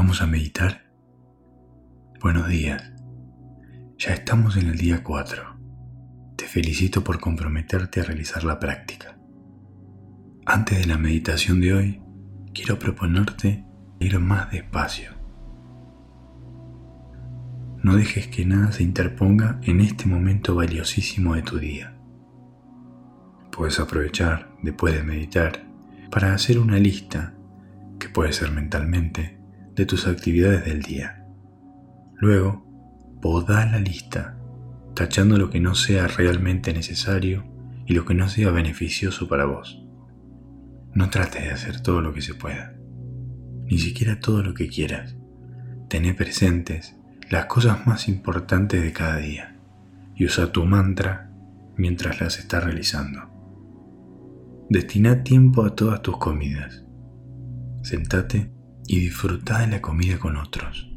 ¿Vamos a meditar? Buenos días. Ya estamos en el día 4. Te felicito por comprometerte a realizar la práctica. Antes de la meditación de hoy, quiero proponerte ir más despacio. No dejes que nada se interponga en este momento valiosísimo de tu día. Puedes aprovechar, después de meditar, para hacer una lista, que puede ser mentalmente, de tus actividades del día. Luego, podá la lista, tachando lo que no sea realmente necesario y lo que no sea beneficioso para vos. No trates de hacer todo lo que se pueda, ni siquiera todo lo que quieras. Tené presentes las cosas más importantes de cada día y usa tu mantra mientras las estás realizando. Destina tiempo a todas tus comidas. Sentate y disfruta de la comida con otros.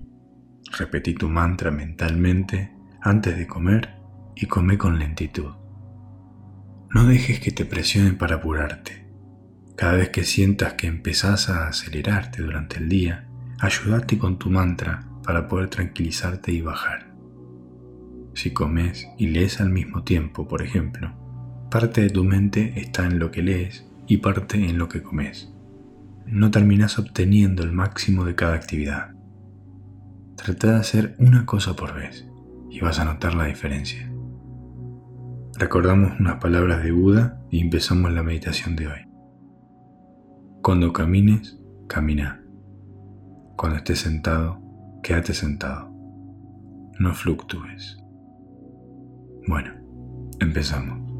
Repetí tu mantra mentalmente antes de comer y come con lentitud. No dejes que te presionen para apurarte. Cada vez que sientas que empezás a acelerarte durante el día, ayúdate con tu mantra para poder tranquilizarte y bajar. Si comes y lees al mismo tiempo, por ejemplo, Parte de tu mente está en lo que lees y parte en lo que comes. No terminas obteniendo el máximo de cada actividad. Trata de hacer una cosa por vez y vas a notar la diferencia. Recordamos unas palabras de Buda y empezamos la meditación de hoy. Cuando camines, camina. Cuando estés sentado, quédate sentado. No fluctúes. Bueno, empezamos.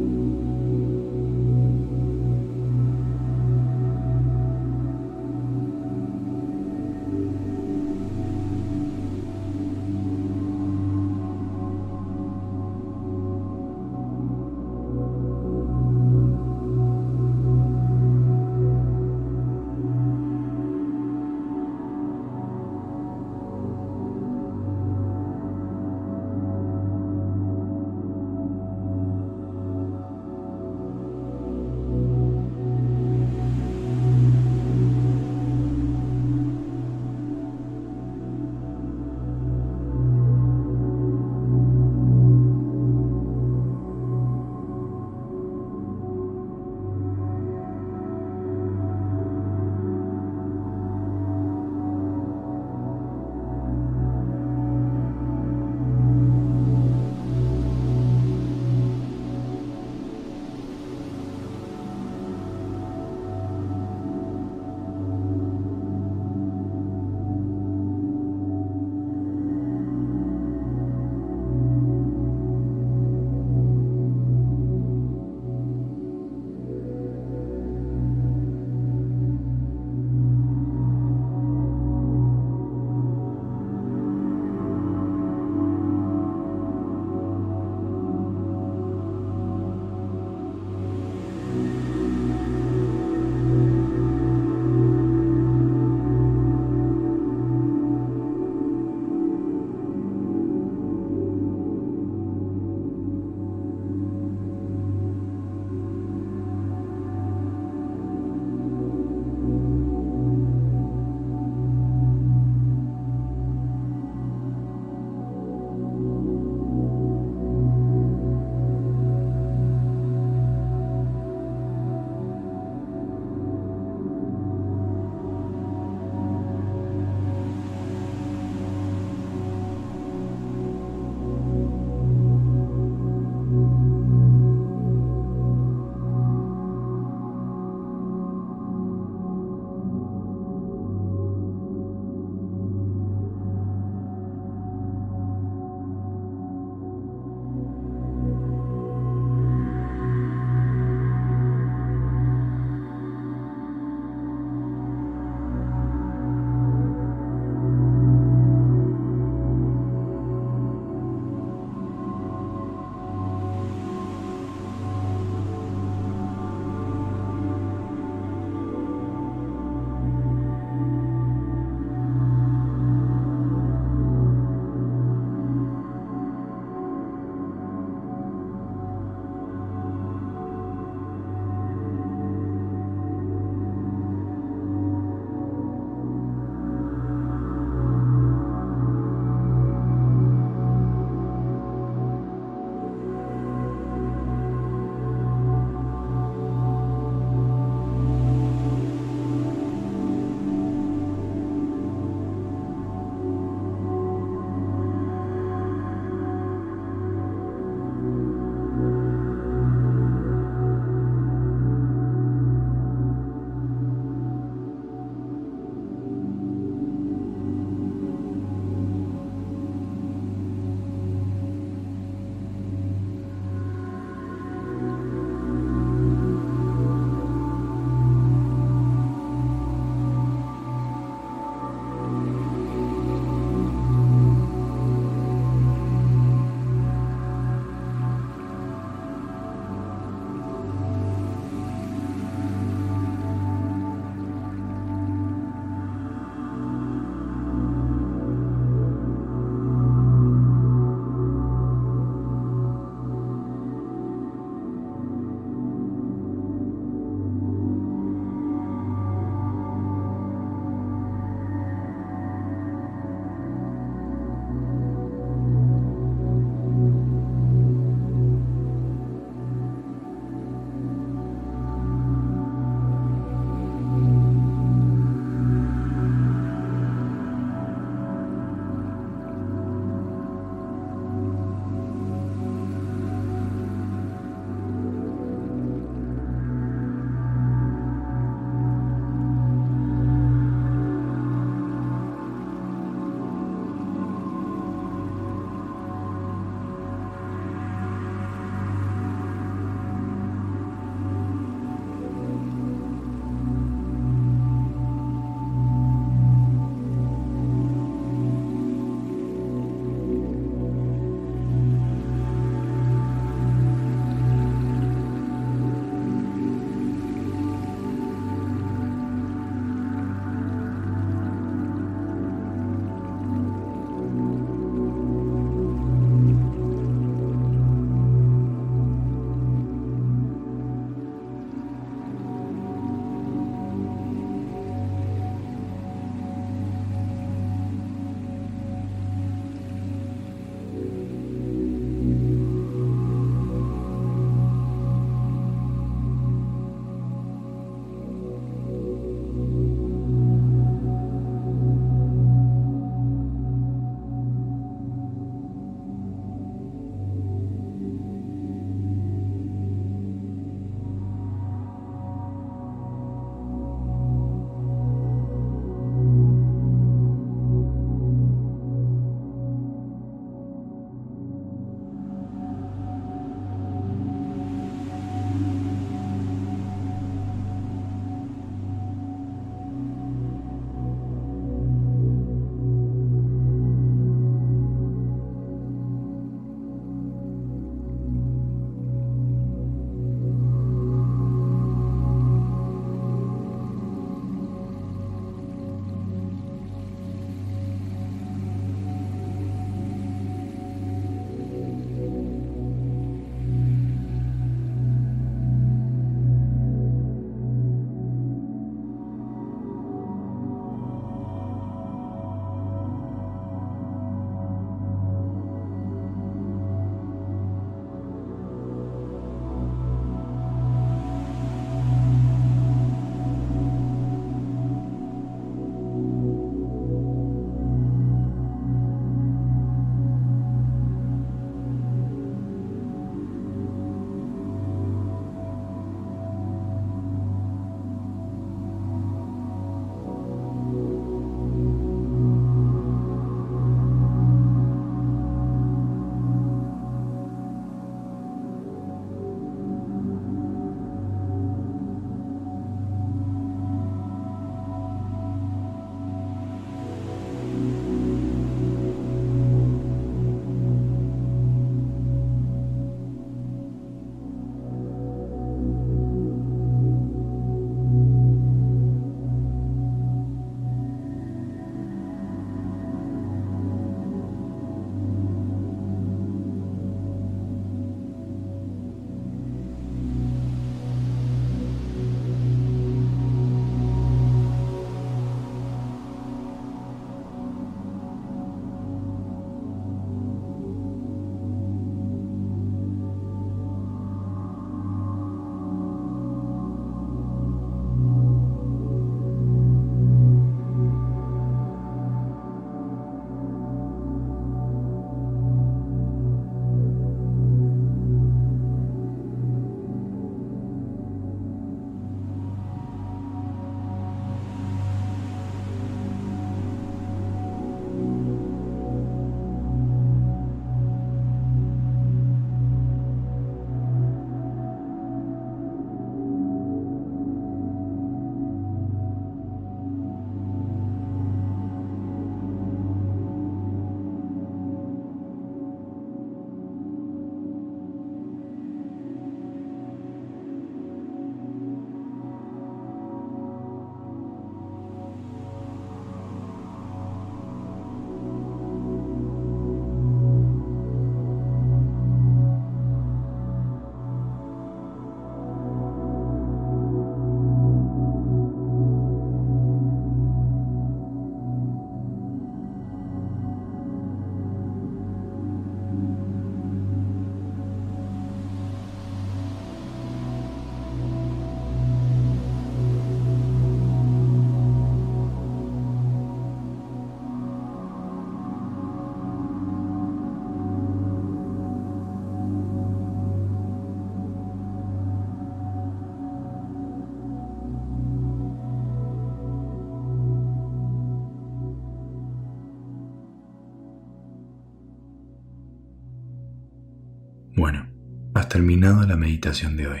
Bueno, has terminado la meditación de hoy.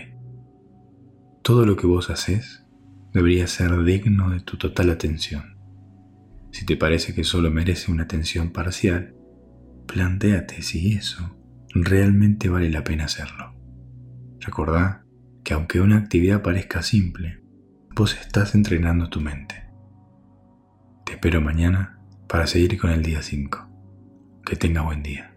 Todo lo que vos haces debería ser digno de tu total atención. Si te parece que solo merece una atención parcial, plantéate si eso realmente vale la pena hacerlo. Recordá que aunque una actividad parezca simple, vos estás entrenando tu mente. Te espero mañana para seguir con el día 5. Que tenga buen día.